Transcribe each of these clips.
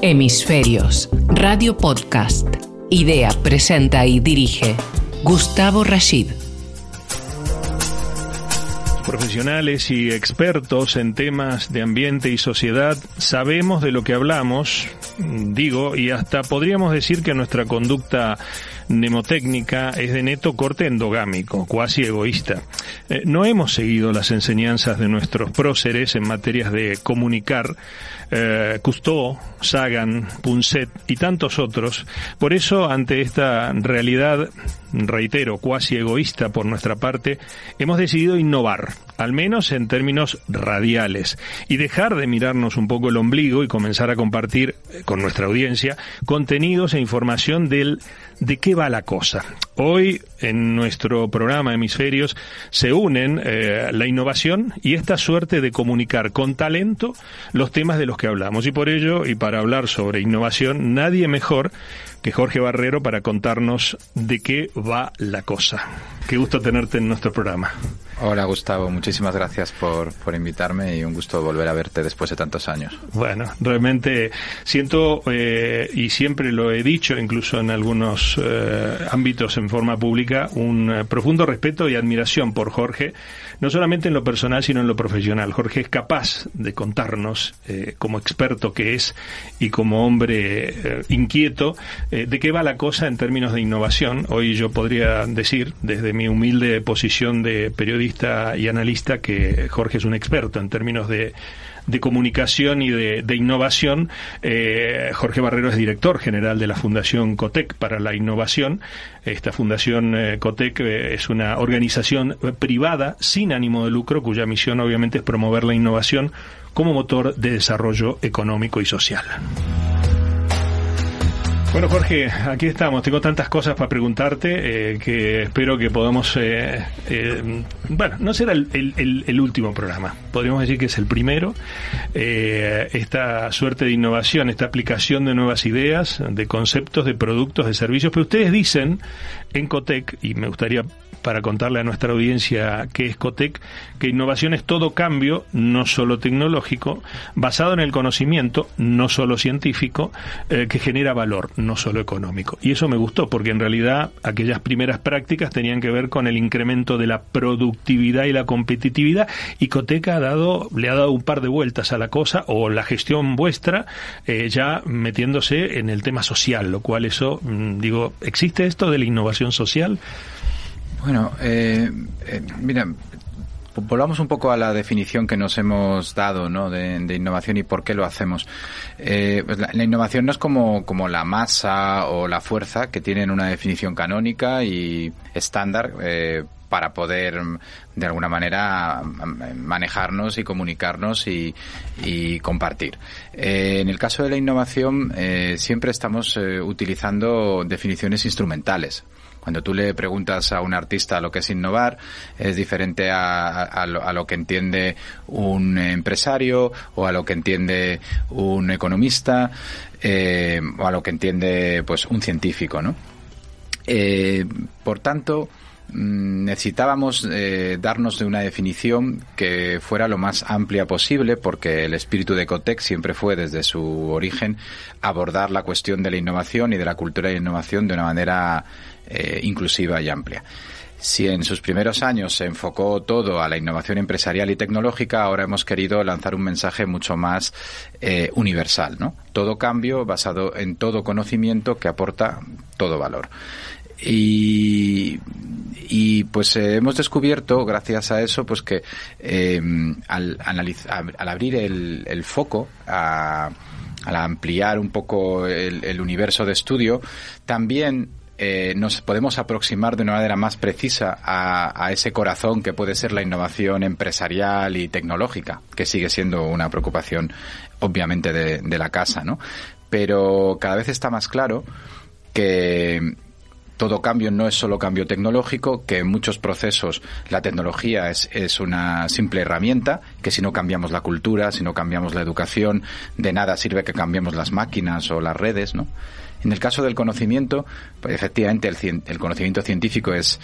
Hemisferios, Radio Podcast. Idea, presenta y dirige Gustavo Rashid. Profesionales y expertos en temas de ambiente y sociedad sabemos de lo que hablamos, digo, y hasta podríamos decir que nuestra conducta mnemotécnica es de neto corte endogámico, cuasi egoísta. Eh, no hemos seguido las enseñanzas de nuestros próceres en materias de comunicar, eh, Cousteau, Sagan, Punset y tantos otros. Por eso, ante esta realidad, reitero, cuasi egoísta por nuestra parte, hemos decidido innovar, al menos en términos radiales, y dejar de mirarnos un poco el ombligo y comenzar a compartir eh, con nuestra audiencia contenidos e información del de qué va la cosa. Hoy en nuestro programa Hemisferios se unen eh, la innovación y esta suerte de comunicar con talento los temas de los que hablamos. Y por ello, y para hablar sobre innovación, nadie mejor que Jorge Barrero para contarnos de qué va la cosa. Qué gusto tenerte en nuestro programa. Hola Gustavo, muchísimas gracias por, por invitarme y un gusto volver a verte después de tantos años. Bueno, realmente siento, eh, y siempre lo he dicho, incluso en algunos eh, ámbitos en forma pública, un eh, profundo respeto y admiración por Jorge, no solamente en lo personal, sino en lo profesional. Jorge es capaz de contarnos, como experto que es y como hombre inquieto, de qué va la cosa en términos de innovación. Hoy yo podría decir, desde mi humilde posición de periodista, y analista que Jorge es un experto en términos de, de comunicación y de, innovación. Eh, Jorge Barrero es director general de la Fundación Cotec para la Innovación. Esta Fundación eh, Cotec eh, es una organización privada sin ánimo de lucro cuya misión obviamente es promover la innovación como motor de desarrollo económico y social. Bueno, Jorge, aquí estamos. Tengo tantas cosas para preguntarte eh, que espero que podamos. Eh, eh, bueno, no será el, último programa. Podríamos decir que es el primero. esta suerte de innovación, esta aplicación de nuevas ideas, de conceptos, de productos, de servicios. Pero ustedes dicen en Cotec, y me gustaría para contarle a nuestra audiencia qué es Cotec, que innovación es todo cambio, no solo tecnológico, basado en el conocimiento, no solo científico, eh, que genera valor, no solo económico. Y eso me gustó, porque en realidad aquellas primeras prácticas tenían que ver con el incremento de la productividad y la competitividad, y Cotec ha dado, le ha dado un par de vueltas a la cosa, o la gestión vuestra, eh, ya metiéndose en el tema social, lo cual eso, mm, digo, ¿existe esto de la innovación social? Bueno, eh, eh, mira, volvamos un poco a la definición que nos hemos dado de, innovación y por qué lo hacemos. Eh, pues la, innovación no es como, la masa o la fuerza que tienen una definición canónica y estándar eh, para poder de alguna manera manejarnos y comunicarnos y, compartir. Eh, en el caso de la innovación eh, siempre estamos utilizando definiciones instrumentales. Cuando tú le preguntas a un artista lo que es innovar, es diferente a, lo, que entiende un empresario o a lo que entiende un economista eh, o a lo que entiende pues un científico, ¿no? Eh, por tanto, necesitábamos eh, darnos de una definición que fuera lo más amplia posible porque el espíritu de Cotec siempre fue desde su origen abordar la cuestión de la innovación y de la cultura de innovación de una manera eh, inclusiva y amplia. Si en sus primeros años se enfocó todo a la innovación empresarial y tecnológica, ahora hemos querido lanzar un mensaje mucho más eh, universal, ¿no? Todo cambio basado en todo conocimiento que aporta todo valor. Y, y pues eh, hemos descubierto, gracias a eso, pues que al, al abrir el, foco a, al ampliar un poco el, universo de estudio, también eh, nos podemos aproximar de una manera más precisa a, ese corazón que puede ser la innovación empresarial y tecnológica, que sigue siendo una preocupación obviamente de, la casa, ¿no? Pero cada vez está más claro que todo cambio no es solo cambio tecnológico, que en muchos procesos la tecnología es, es, una simple herramienta, que si no cambiamos la cultura, si no cambiamos la educación, de nada sirve que cambiemos las máquinas o las redes, ¿no? En el caso del conocimiento, pues efectivamente el, conocimiento científico es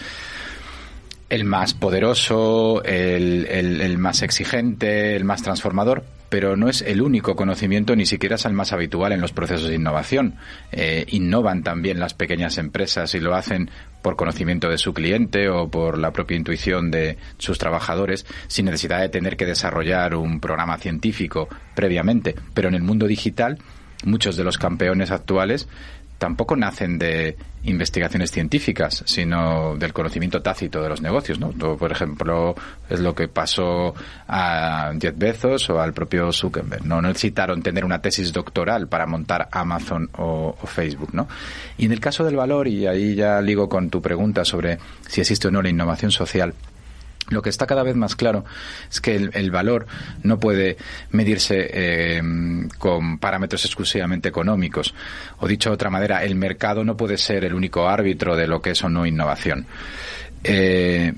el más poderoso, el, el, más exigente, el más transformador, pero no es el único conocimiento, ni siquiera es el más habitual en los procesos de innovación. Eh, innovan también las pequeñas empresas y lo hacen por conocimiento de su cliente o por la propia intuición de sus trabajadores, sin necesidad de tener que desarrollar un programa científico previamente. Pero en el mundo digital, muchos de los campeones actuales tampoco nacen de investigaciones científicas, sino del conocimiento tácito de los negocios, ¿no? Por ejemplo, es lo que pasó a Jeff Bezos o al propio Zuckerberg, ¿no? necesitaron tener una tesis doctoral para montar Amazon o, o, Facebook, ¿no? Y en el caso del valor, y ahí ya ligo con tu pregunta sobre si existe o no la innovación social, lo que está cada vez más claro es que el, valor no puede medirse eh, con parámetros exclusivamente económicos. O dicho de otra manera, el mercado no puede ser el único árbitro de lo que es o no innovación. Eh,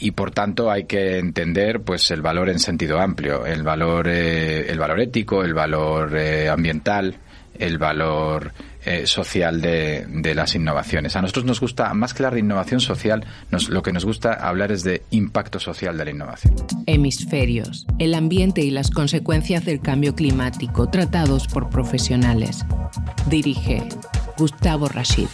y por tanto hay que entender pues el valor en sentido amplio, el valor, eh, el valor ético, el valor ambiental, el valor eh, social de, las innovaciones. A nosotros nos gusta, más que la de innovación social, lo que nos gusta hablar es de impacto social de la innovación. Hemisferios, el ambiente y las consecuencias del cambio climático tratados por profesionales. Dirige Gustavo Rashid.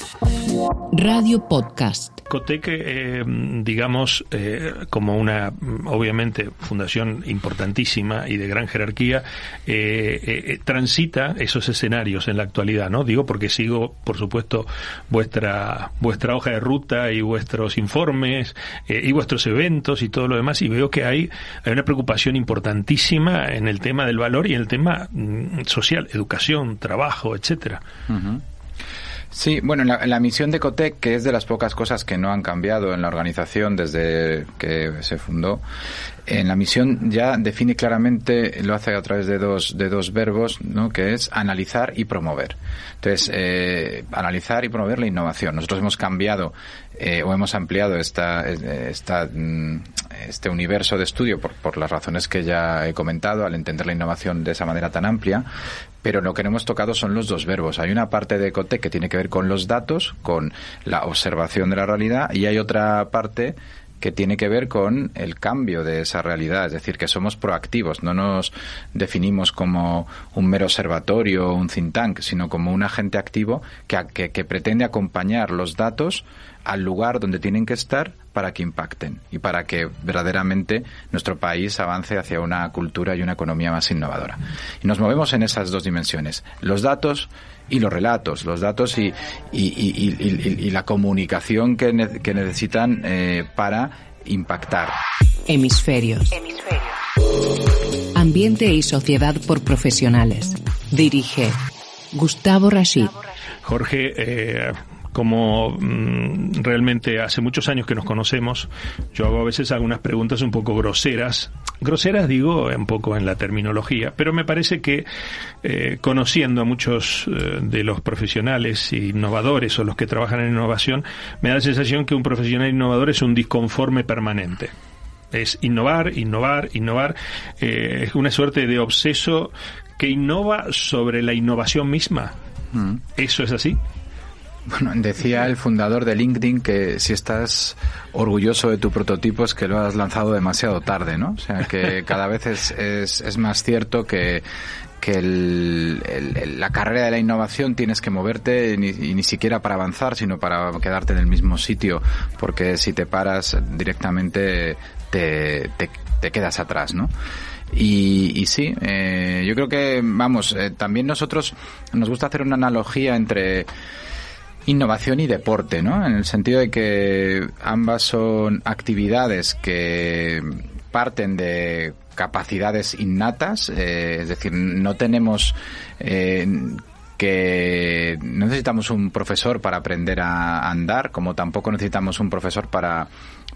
Radio Podcast. Cotec, eh, digamos, eh, como una, obviamente, fundación importantísima y de gran jerarquía, eh, transita esos escenarios en la actualidad, ¿no? Digo porque sigo, por supuesto, vuestra, vuestra hoja de ruta y vuestros informes y vuestros eventos y todo lo demás y veo que hay, hay una preocupación importantísima en el tema del valor y en el tema mm, social, educación, trabajo, etcétera. Sí, bueno, la, la, misión de Cotec, que es de las pocas cosas que no han cambiado en la organización desde que se fundó, en la misión ya define claramente, lo hace a través de dos, de dos verbos, ¿no? que es analizar y promover. Entonces, eh, analizar y promover la innovación. Nosotros hemos cambiado eh, o hemos ampliado esta, esta, mm, este universo de estudio por, por las razones que ya he comentado al entender la innovación de esa manera tan amplia, pero lo que no hemos tocado son los dos verbos. Hay una parte de Ecotec que tiene que ver con los datos, con la observación de la realidad, y hay otra parte que tiene que ver con el cambio de esa realidad, es decir, que somos proactivos, no nos definimos como un mero observatorio o un think tank, sino como un agente activo que, que pretende acompañar los datos al lugar donde tienen que estar para que impacten y para que verdaderamente nuestro país avance hacia una cultura y una economía más innovadora. Y nos movemos en esas dos dimensiones, los datos y los relatos, los datos y, y, la comunicación que, que necesitan eh, para impactar. Hemisferios. Hemisferios. Ambiente y sociedad por profesionales. Dirige Gustavo Rashid. Jorge, eh, como mm, realmente hace muchos años que nos conocemos, yo hago a veces algunas preguntas un poco groseras. Groseras digo un poco en la terminología, pero me parece que eh, conociendo a muchos eh, de los profesionales innovadores o los que trabajan en innovación, me da la sensación que un profesional innovador es un disconforme permanente es innovar, innovar, innovar. Eh, es una suerte de obseso que innova sobre la innovación misma. Mm. ¿Eso es así? Bueno, decía el fundador de LinkedIn que si estás orgulloso de tu prototipo es que lo has lanzado demasiado tarde, ¿no? O sea, que cada vez es, es, es más cierto que, que el, la carrera de la innovación tienes que moverte ni, y ni siquiera para avanzar, sino para quedarte en el mismo sitio, porque si te paras directamente te, te, quedas atrás, ¿no? Y, y sí, eh, yo creo que, vamos, eh, también nosotros nos gusta hacer una analogía entre innovación y deporte, ¿no? En el sentido de que ambas son actividades que parten de capacidades innatas, eh, es decir, no tenemos eh, que no necesitamos un profesor para aprender a andar, como tampoco necesitamos un profesor para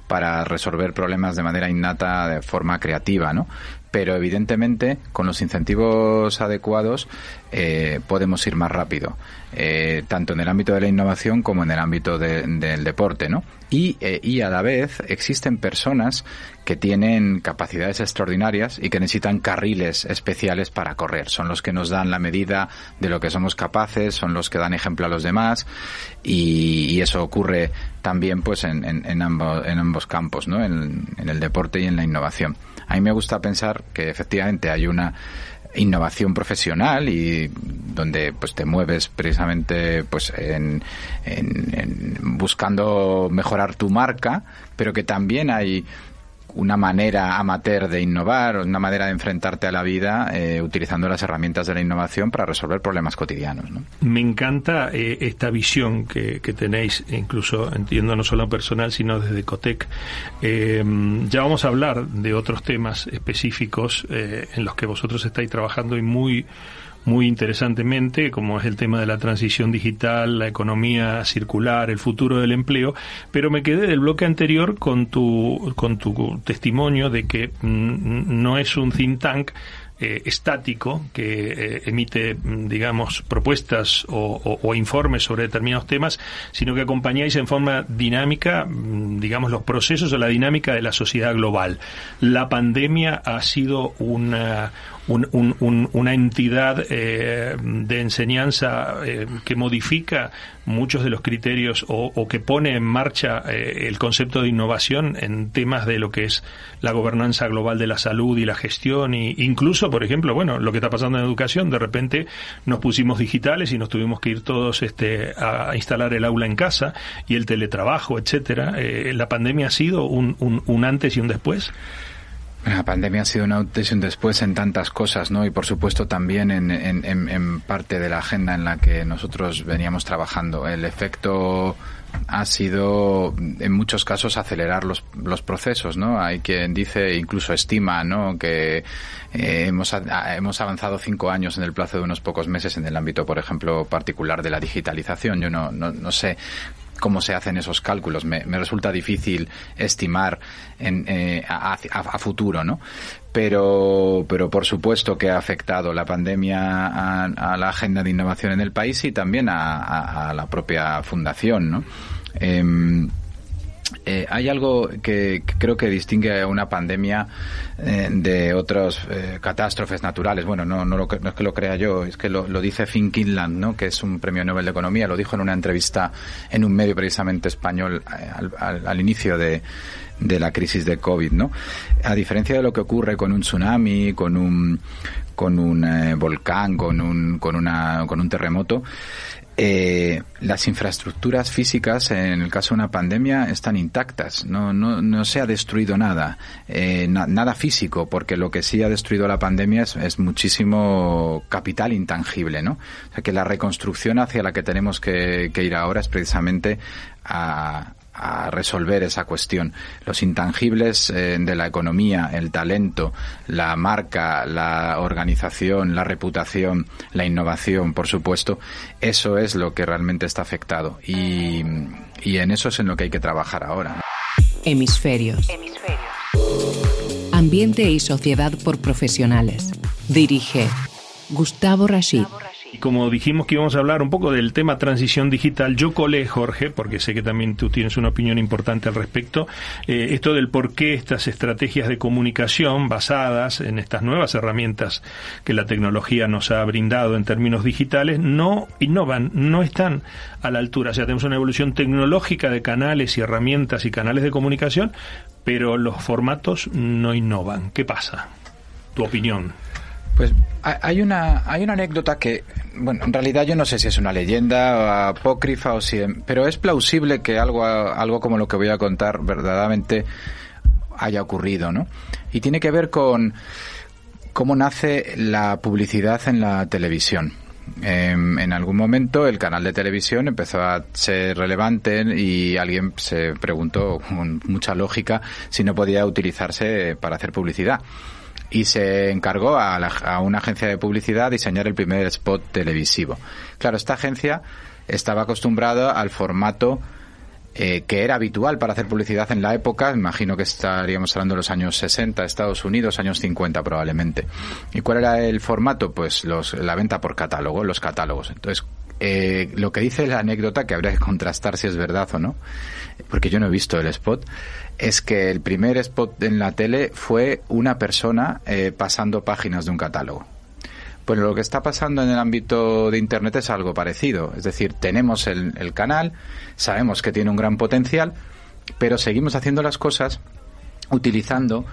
para resolver problemas de manera innata de forma creativa, ¿no? Pero evidentemente con los incentivos adecuados eh, podemos ir más rápido, eh, tanto en el ámbito de la innovación como en el ámbito del deporte, ¿no? Y, eh, y a la vez existen personas que tienen capacidades extraordinarias y que necesitan carriles especiales para correr. Son los que nos dan la medida de lo que somos capaces, son los que dan ejemplo a los demás y, eso ocurre también pues en, en, ambos, en ambos campos, ¿no? En, en el deporte y en la innovación. A mí me gusta pensar que efectivamente hay una innovación profesional y donde pues te mueves precisamente pues en, buscando mejorar tu marca pero que también hay una manera amateur de innovar, una manera de enfrentarte a la vida eh, utilizando las herramientas de la innovación para resolver problemas cotidianos. Me encanta eh, esta visión que, tenéis, incluso entiendo no solo personal, sino desde Cotec. Eh, ya vamos a hablar de otros temas específicos en los que vosotros estáis trabajando y muy muy interesantemente, como es el tema de la transición digital, la economía circular, el futuro del empleo, pero me quedé del bloque anterior con tu, con tu testimonio de que no es un think tank, eh, estático que eh, emite, mm, digamos, propuestas o, informes sobre determinados temas, sino que acompañáis en forma dinámica, mm, digamos, los procesos o la dinámica de la sociedad global. La pandemia ha sido una, una entidad eh, de enseñanza que modifica muchos de los criterios o, que pone en marcha el concepto de innovación en temas de lo que es la gobernanza global de la salud y la gestión e incluso por ejemplo, bueno, lo que está pasando en educación, de repente nos pusimos digitales y nos tuvimos que ir todos este, a instalar el aula en casa y el teletrabajo, etcétera. Eh, ¿La pandemia ha sido un, un, antes y un después? La pandemia ha sido un antes y después en tantas cosas, ¿no? Y por supuesto también en, parte de la agenda en la que nosotros veníamos trabajando. El efecto ha sido en muchos casos acelerar los, procesos, ¿no? Hay quien dice, incluso estima, ¿no? Que eh, hemos, hemos avanzado cinco años en el plazo de unos pocos meses en el ámbito, por ejemplo, particular de la digitalización. Yo no, no, no sé cómo se hacen esos cálculos. Me, resulta difícil estimar en, eh, a, futuro, ¿no? Pero, pero por supuesto que ha afectado la pandemia a, la agenda de innovación en el país y también a, la propia fundación, ¿no? Em, eh, hay algo que, creo que distingue a una pandemia eh, de otras eh, catástrofes naturales. Bueno, no, no, lo, no, es que lo crea yo, es que lo, dice Finn Kinland, ¿no? que es un premio Nobel de Economía, lo dijo en una entrevista en un medio precisamente español al, inicio de, de la crisis de COVID, ¿no? A diferencia de lo que ocurre con un tsunami, con un con un volcán, con un con una con un terremoto, eh, las infraestructuras físicas, en el caso de una pandemia, están intactas. No, no, no se ha destruido nada, eh, nada físico, porque lo que sí ha destruido la pandemia es, es, muchísimo capital intangible, ¿no? O sea que la reconstrucción hacia la que tenemos que, que ir ahora es precisamente a, a resolver esa cuestión. Los intangibles eh, de la economía, el talento, la marca, la organización, la reputación, la innovación, por supuesto, eso es lo que realmente está afectado. Y, y en eso es en lo que hay que trabajar ahora. Hemisferios. Ambiente y sociedad por profesionales. Dirige Gustavo Rashid. Y como dijimos que íbamos a hablar un poco del tema transición digital, yo colé, Jorge, porque sé que también tú tienes una opinión importante al respecto, eh, esto del por qué estas estrategias de comunicación basadas en estas nuevas herramientas que la tecnología nos ha brindado en términos digitales no innovan, no están a la altura. O sea, tenemos una evolución tecnológica de canales y herramientas y canales de comunicación, pero los formatos no innovan. ¿Qué pasa? Tu opinión. Pues hay una, hay una anécdota que, bueno, en realidad yo no sé si es una leyenda apócrifa o si, pero es plausible que algo, algo como lo que voy a contar verdaderamente haya ocurrido, ¿no? Y tiene que ver con cómo nace la publicidad en la televisión. Em, en algún momento el canal de televisión empezó a ser relevante y alguien se preguntó con mucha lógica si no podía utilizarse para hacer publicidad y se encargó a, una agencia de publicidad diseñar el primer spot televisivo. Claro, esta agencia estaba acostumbrada al formato eh, que era habitual para hacer publicidad en la época, imagino que estaríamos hablando de los años 60, Estados Unidos, años 50 probablemente. ¿Y cuál era el formato? Pues los, la venta por catálogo, los catálogos. Entonces, eh, lo que dice la anécdota, que habría que contrastar si es verdad o no, porque yo no he visto el spot, es que el primer spot en la tele fue una persona eh, pasando páginas de un catálogo. Pues lo que está pasando en el ámbito de Internet es algo parecido. Es decir, tenemos el, canal, sabemos que tiene un gran potencial, pero seguimos haciendo las cosas utilizando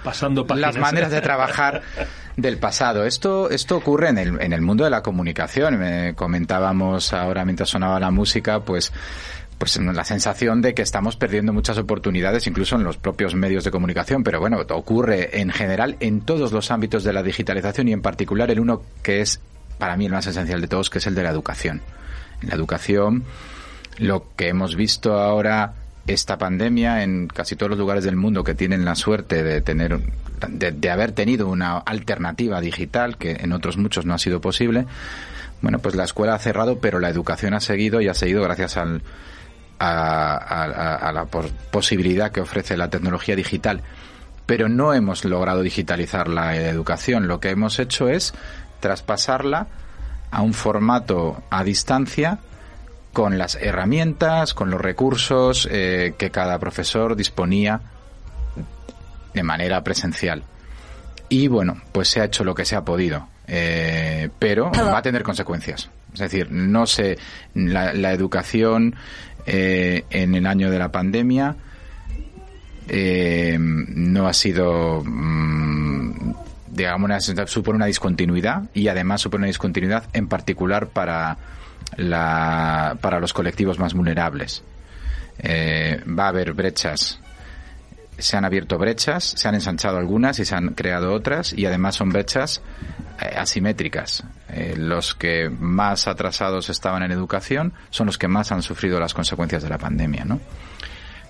las maneras de trabajar del pasado. Esto, esto ocurre en el, en el mundo de la comunicación. Me comentábamos ahora mientras sonaba la música, pues pues la sensación de que estamos perdiendo muchas oportunidades incluso en los propios medios de comunicación, pero bueno, ocurre en general en todos los ámbitos de la digitalización y en particular el uno que es para mí el más esencial de todos, que es el de la educación. En la educación, lo que hemos visto ahora esta pandemia en casi todos los lugares del mundo que tienen la suerte de tener de, haber tenido una alternativa digital que en otros muchos no ha sido posible bueno pues la escuela ha cerrado pero la educación ha seguido y ha seguido gracias al, a, la posibilidad que ofrece la tecnología digital. Pero no hemos logrado digitalizar la educación. Lo que hemos hecho es traspasarla a un formato a distancia con las herramientas, con los recursos eh, que cada profesor disponía de manera presencial. Y bueno, pues se ha hecho lo que se ha podido, eh, pero va a tener consecuencias. Es decir, no sé, la, la educación eh, en el año de la pandemia. Eh, no ha sido, mm, digamos, una, supone una discontinuidad y además supone una discontinuidad en particular para, la, para los colectivos más vulnerables. Eh, va a haber brechas se han abierto brechas, se han ensanchado algunas y se han creado otras y además son brechas asimétricas. Eh, los que más atrasados estaban en educación son los que más han sufrido las consecuencias de la pandemia, ¿no?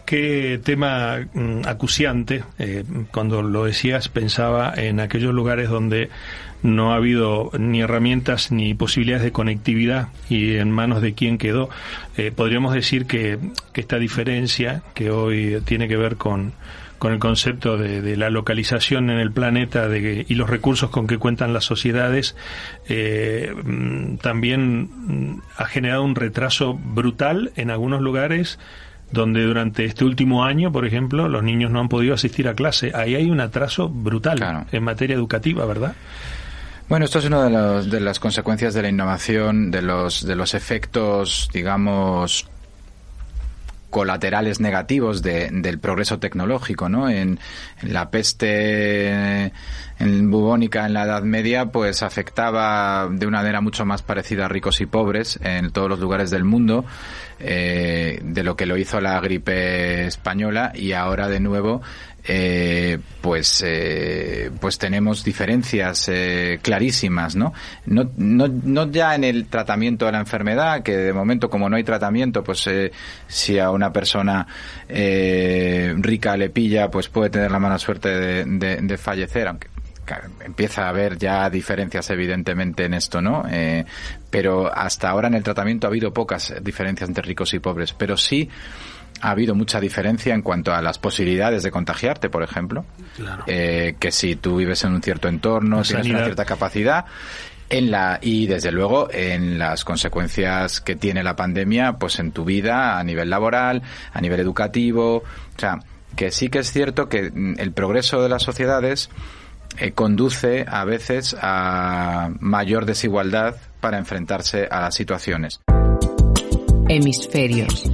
Qué tema mm, acuciante. Eh, cuando lo decías pensaba en aquellos lugares donde no ha habido ni herramientas ni posibilidades de conectividad y en manos de quién quedó. Eh, podríamos decir que, esta diferencia que hoy tiene que ver con con el concepto de, la localización en el planeta de, y los recursos con que cuentan las sociedades, eh, mm, también mm, ha generado un retraso brutal en algunos lugares donde durante este último año, por ejemplo, los niños no han podido asistir a clase. Ahí hay un atraso brutal en materia educativa, ¿verdad? Bueno, esto es una de, de, las consecuencias de la innovación, de los, de los efectos, digamos, colaterales negativos del progreso tecnológico, ¿no? En, la peste en bubónica en la Edad Media, pues afectaba de una manera mucho más parecida a ricos y pobres en todos los lugares del mundo, eh, de lo que lo hizo la gripe española y ahora de nuevo eh, pues eh, pues tenemos diferencias eh, clarísimas ¿no? ¿no? No, no ya en el tratamiento de la enfermedad que de momento como no hay tratamiento pues eh, si a una persona eh, rica le pilla pues puede tener la mala suerte de, de, de fallecer aunque empieza a haber ya diferencias evidentemente en esto, ¿no? Eh, pero hasta ahora en el tratamiento ha habido pocas diferencias entre ricos y pobres, pero sí ha habido mucha diferencia en cuanto a las posibilidades de contagiarte, por ejemplo. Eh, que si tú vives en un cierto entorno, tienes una cierta capacidad. En la, y desde luego en las consecuencias que tiene la pandemia, pues en tu vida, a nivel laboral, a nivel educativo. O sea, que sí que es cierto que mm, el progreso de las sociedades eh, conduce a veces a mayor desigualdad para enfrentarse a las situaciones. Hemisferios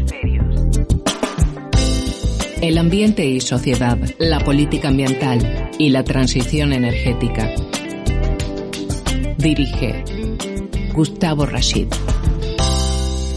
el ambiente y sociedad, la política ambiental y la transición energética. Dirige Gustavo Rashid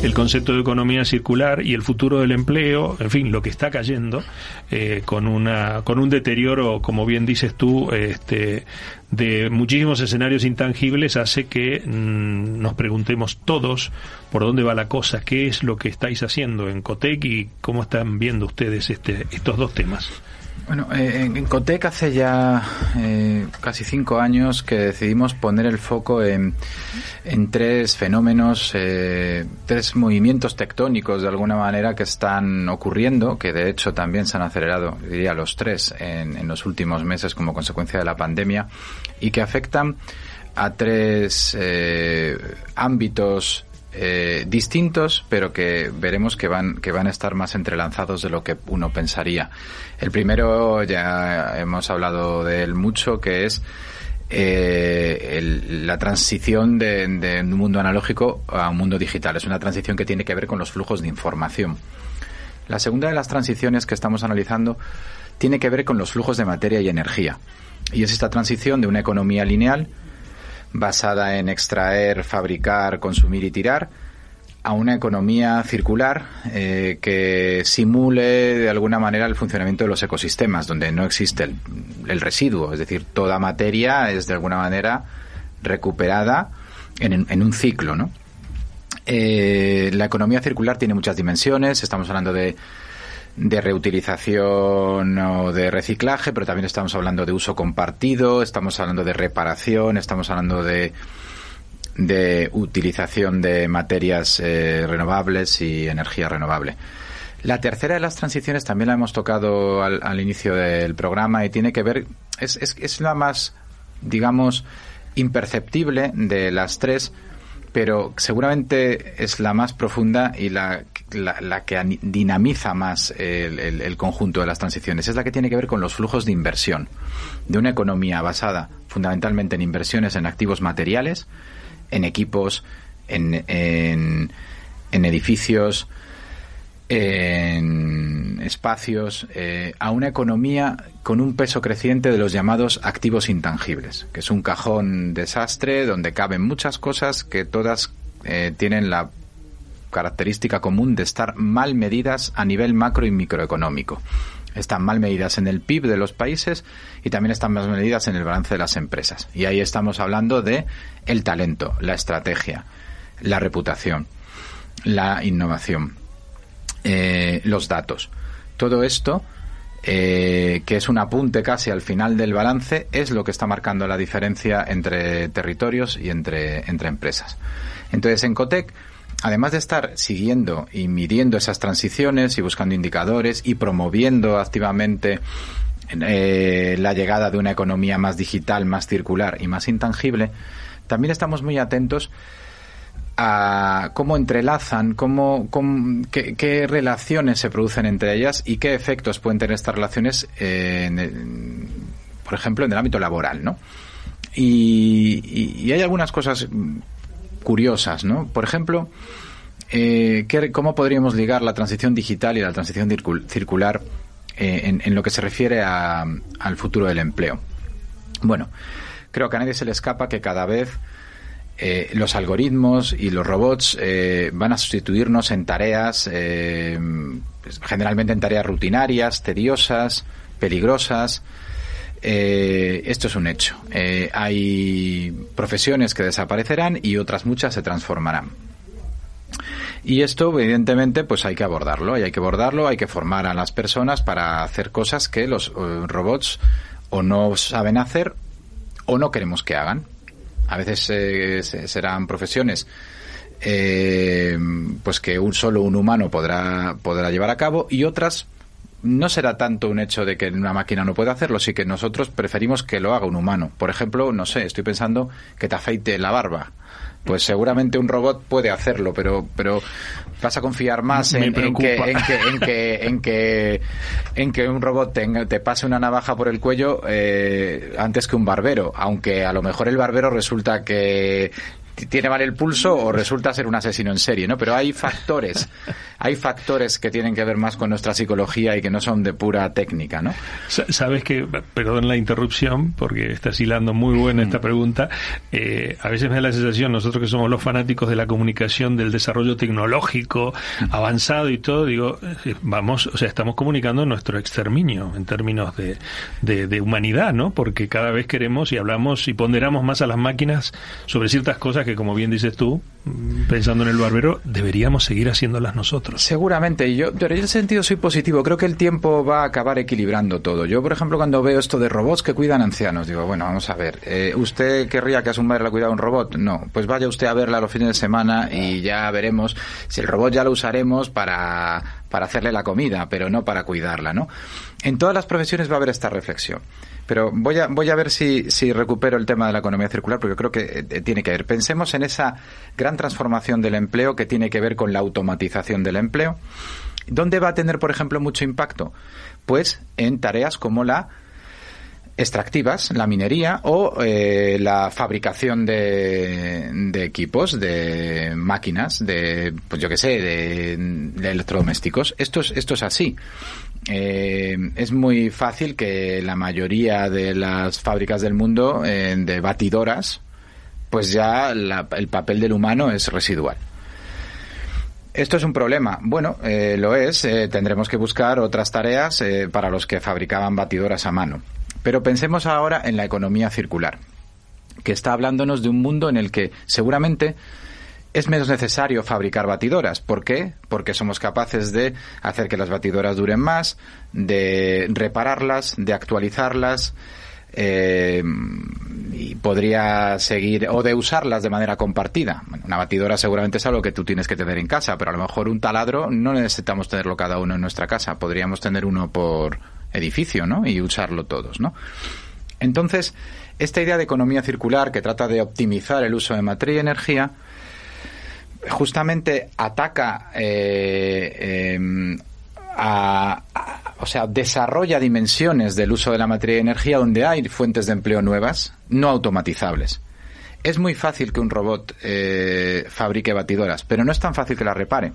el concepto de economía circular y el futuro del empleo, en fin, lo que está cayendo eh, con una con un deterioro, como bien dices tú, este de muchísimos escenarios intangibles hace que mm, nos preguntemos todos por dónde va la cosa, qué es lo que estáis haciendo en Cotec y cómo están viendo ustedes este, estos dos temas. Bueno, eh, en Cotec hace ya eh, casi cinco años que decidimos poner el foco en, en tres fenómenos, eh, tres movimientos tectónicos de alguna manera que están ocurriendo, que de hecho también se han acelerado, diría los tres, en, en los últimos meses como consecuencia de la pandemia y que afectan a tres ámbitos eh, distintos, pero que veremos que van, que van a estar más entrelazados de lo que uno pensaría. El primero, ya hemos hablado de él mucho, que es eh, la transición de, un mundo analógico a un mundo digital. Es una transición que tiene que ver con los flujos de información. La segunda de las transiciones que estamos analizando tiene que ver con los flujos de materia y energía. Y es esta transición de una economía lineal basada en extraer, fabricar, consumir y tirar, a una economía circular eh, que simule de alguna manera el funcionamiento de los ecosistemas, donde no existe el, residuo, es decir, toda materia es de alguna manera recuperada en, un ciclo, ¿no? Eh, la economía circular tiene muchas dimensiones, estamos hablando de de reutilización o de reciclaje, pero también estamos hablando de uso compartido, estamos hablando de reparación, estamos hablando de, de utilización de materias eh, renovables y energía renovable. La tercera de las transiciones también la hemos tocado al, al inicio del programa y tiene que ver, es, es, es la más, digamos, imperceptible de las tres, pero seguramente es la más profunda y la, la, que dinamiza más el, conjunto de las transiciones. Es la que tiene que ver con los flujos de inversión de una economía basada fundamentalmente en inversiones en activos materiales, en equipos, en, en edificios, en espacios, eh, a una economía con un peso creciente de los llamados activos intangibles, que es un cajón desastre donde caben muchas cosas que todas eh, tienen la característica común de estar mal medidas a nivel macro y microeconómico. Están mal medidas en el PIB de los países y también están mal medidas en el balance de las empresas. Y ahí estamos hablando de el talento, la estrategia, la reputación, la innovación eh, los datos. Todo esto, eh, que es un apunte casi al final del balance, es lo que está marcando la diferencia entre territorios y entre, entre empresas. Entonces, en Cotec, además de estar siguiendo y midiendo esas transiciones y buscando indicadores y promoviendo activamente eh, la llegada de una economía más digital, más circular y más intangible, también estamos muy atentos a cómo entrelazan, cómo, qué, relaciones se producen entre ellas y qué efectos pueden tener estas relaciones, por ejemplo, en el ámbito laboral, ¿no? Y, hay algunas cosas curiosas, ¿no? Por ejemplo, eh, ¿cómo podríamos ligar la transición digital y la transición circular eh, en, en, lo que se refiere a, al futuro del empleo? Bueno, creo que a nadie se le escapa que cada vez eh, los algoritmos y los robots eh, van a sustituirnos en tareas, eh, pues, generalmente en tareas rutinarias, tediosas, peligrosas. esto es un hecho. hay profesiones que desaparecerán y otras muchas se transformarán. Y esto, evidentemente, pues hay que abordarlo, y hay que abordarlo, hay que formar a las personas para hacer cosas que los robots o no saben hacer o no queremos que hagan. A veces eh, serán profesiones eh, pues que un solo un humano podrá, podrá llevar a cabo y otras no será tanto un hecho de que una máquina no pueda hacerlo, sí que nosotros preferimos que lo haga un humano. Por ejemplo, no sé, estoy pensando que te afeite la barba pues seguramente un robot puede hacerlo, pero, pero vas a confiar más en, que, en, que, en, que, en, que, un robot te, pase una navaja por el cuello eh, antes que un barbero, aunque a lo mejor el barbero resulta que tiene mal el pulso o resulta ser un asesino en serie, ¿no? Pero hay factores, hay factores que tienen que ver más con nuestra psicología y que no son de pura técnica, ¿no? Sabes que, perdón la interrupción, porque estás hilando muy buena esta mm. pregunta, eh, a veces me da la sensación, nosotros que somos los fanáticos de la comunicación, del desarrollo tecnológico mm. avanzado y todo, digo, eh, vamos, o sea, estamos comunicando nuestro exterminio en términos de, de, de humanidad, ¿no? Porque cada vez queremos y hablamos y ponderamos más a las máquinas sobre ciertas cosas que, como bien dices tú, pensando en el barbero, deberíamos seguir haciéndolas nosotros. Seguramente, yo, pero en ese sentido soy positivo. Creo que el tiempo va a acabar equilibrando todo. Yo, por ejemplo, cuando veo esto de robots que cuidan ancianos, digo, bueno, vamos a ver, eh, ¿usted querría que a su madre la cuidara un robot? No, pues vaya usted a verla los fines de semana y ya veremos si el robot ya lo usaremos para, para hacerle la comida, pero no para cuidarla, ¿no? En todas las profesiones va a haber esta reflexión. Pero voy a, voy a ver si, si recupero el tema de la economía circular, porque creo que eh, tiene que ver. Pensemos en esa gran transformación del empleo que tiene que ver con la automatización del empleo. ¿Dónde va a tener, por ejemplo, mucho impacto? Pues en tareas como la extractivas, la minería o eh, la fabricación de, de, equipos, de máquinas, de, pues yo qué sé, de, de, electrodomésticos. Esto es, esto es así. Eh, es muy fácil que la mayoría de las fábricas del mundo eh, de batidoras, pues ya el papel del humano es residual. ¿Esto es un problema? Bueno, lo es. Tendremos que buscar otras tareas para los que fabricaban batidoras a mano. Pero pensemos ahora en la economía circular, que está hablándonos de un mundo en el que seguramente es menos necesario fabricar batidoras. ¿Por qué? Porque somos capaces de hacer que las batidoras duren más, de repararlas, de actualizarlas, eh, y podría seguir o de usarlas de manera compartida. una batidora seguramente es algo que tú tienes que tener en casa, pero a lo mejor un taladro no necesitamos tenerlo cada uno en nuestra casa. Podríamos tener uno por edificio, ¿no? Y usarlo todos, ¿no? Entonces, esta idea de economía circular que trata de optimizar el uso de materia y energía justamente ataca eh, eh, a, o sea, desarrolla dimensiones del uso de la materia y energía donde hay fuentes de empleo nuevas, no automatizables. Es muy fácil que un robot eh, fabrique batidoras, pero no es tan fácil que las repare.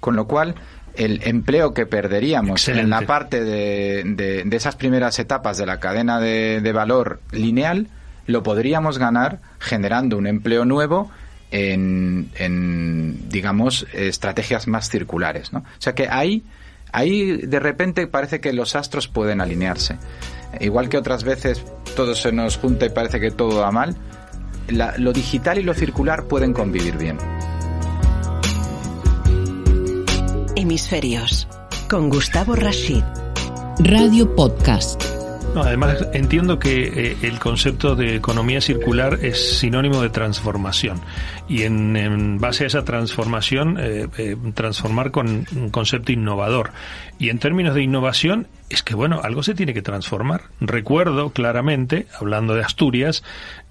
Con lo cual, el empleo que perderíamos en la parte de, de, esas primeras etapas de la cadena de, de valor lineal, lo podríamos ganar generando un empleo nuevo en, en, digamos, estrategias más circulares. ¿no? O sea que ahí, ahí de repente parece que los astros pueden alinearse. Igual que otras veces todo se nos junta y parece que todo va mal, la, lo digital y lo circular pueden convivir bien. Hemisferios con Gustavo Rashid. Radio Podcast. No, además entiendo que eh, el concepto de economía circular es sinónimo de transformación y en, en base a esa transformación eh, eh, transformar con un concepto innovador y en términos de innovación es que bueno algo se tiene que transformar. Recuerdo claramente hablando de Asturias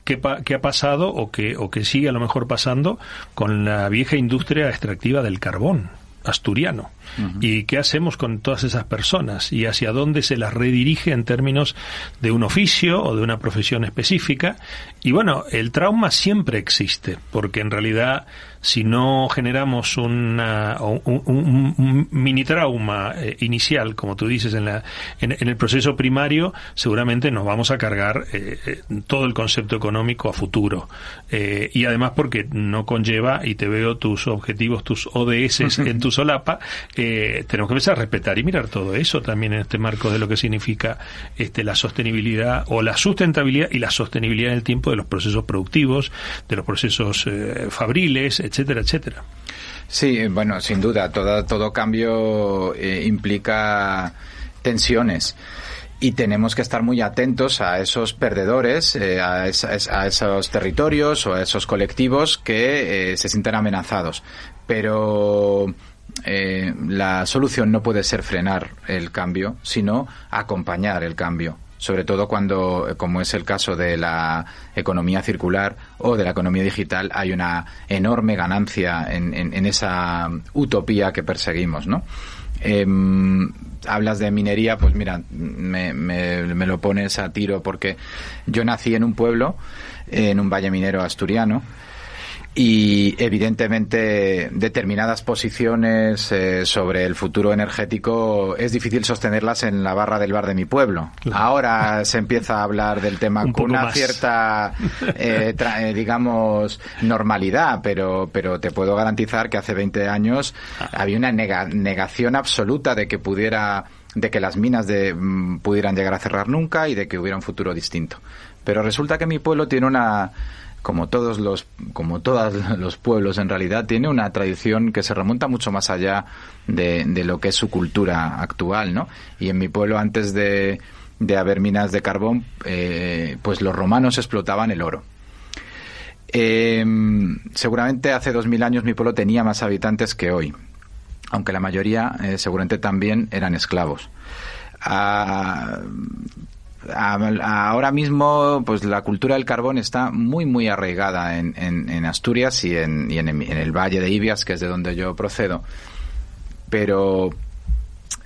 qué, pa qué ha pasado o que o que sigue a lo mejor pasando con la vieja industria extractiva del carbón asturiano. Uh -huh. ¿Y qué hacemos con todas esas personas? ¿Y hacia dónde se las redirige en términos de un oficio o de una profesión específica? Y bueno, el trauma siempre existe, porque en realidad si no generamos una, un, un, un, mini trauma eh, inicial, como tú dices, en, la, en, en, el proceso primario, seguramente nos vamos a cargar eh, eh, todo el concepto económico a futuro. Eh, y además porque no conlleva, y te veo tus objetivos, tus ODS en tu solapa, eh, tenemos que empezar a respetar y mirar todo eso también en este marco de lo que significa este, la sostenibilidad o la sustentabilidad y la sostenibilidad en el tiempo de los procesos productivos, de los procesos eh, fabriles, etcétera, etcétera. Sí, bueno, sin duda, todo, todo cambio eh, implica tensiones y tenemos que estar muy atentos a esos perdedores, eh, a, es, a, esos territorios o a esos colectivos que eh, se sienten amenazados. Pero eh, la solución no puede ser frenar el cambio, sino acompañar el cambio sobre todo cuando, como es el caso de la economía circular o de la economía digital, hay una enorme ganancia en, en, en esa utopía que perseguimos, ¿no? Eh, hablas de minería, pues mira, me, me, me, lo pones a tiro porque yo nací en un pueblo, en un valle minero asturiano, y evidentemente determinadas posiciones eh, sobre el futuro energético es difícil sostenerlas en la barra del bar de mi pueblo. Claro. Ahora se empieza a hablar del tema Un con una más. cierta, eh, eh, digamos, normalidad, pero, pero te puedo garantizar que hace 20 años había una nega negación absoluta de que pudiera de que las minas de, mm, pudieran llegar a cerrar nunca y de que hubiera un futuro distinto. Pero resulta que mi pueblo tiene una como todos los como todos los pueblos en realidad tiene una tradición que se remonta mucho más allá de, lo que es su cultura actual no y en mi pueblo antes de, de haber minas de carbón eh, pues los romanos explotaban el oro. Eh, seguramente hace dos mil años mi pueblo tenía más habitantes que hoy aunque la mayoría eh, seguramente también eran esclavos. Ah, ahora mismo, pues la cultura del carbón está muy, muy arraigada en, en, Asturias y, en, el Valle de Ibias, que es de donde yo procedo. Pero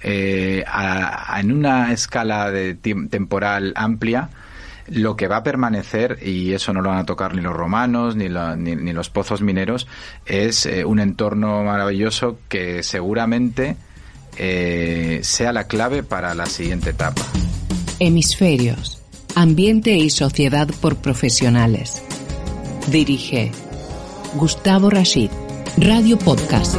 eh, en una escala de temporal amplia, lo que va a permanecer, y eso no lo van a tocar ni los romanos ni, ni, los pozos mineros, es eh, un entorno maravilloso que seguramente eh, sea la clave para la siguiente etapa. Hemisferios. Ambiente y sociedad por profesionales. Dirige Gustavo Rashid. Radio Podcast.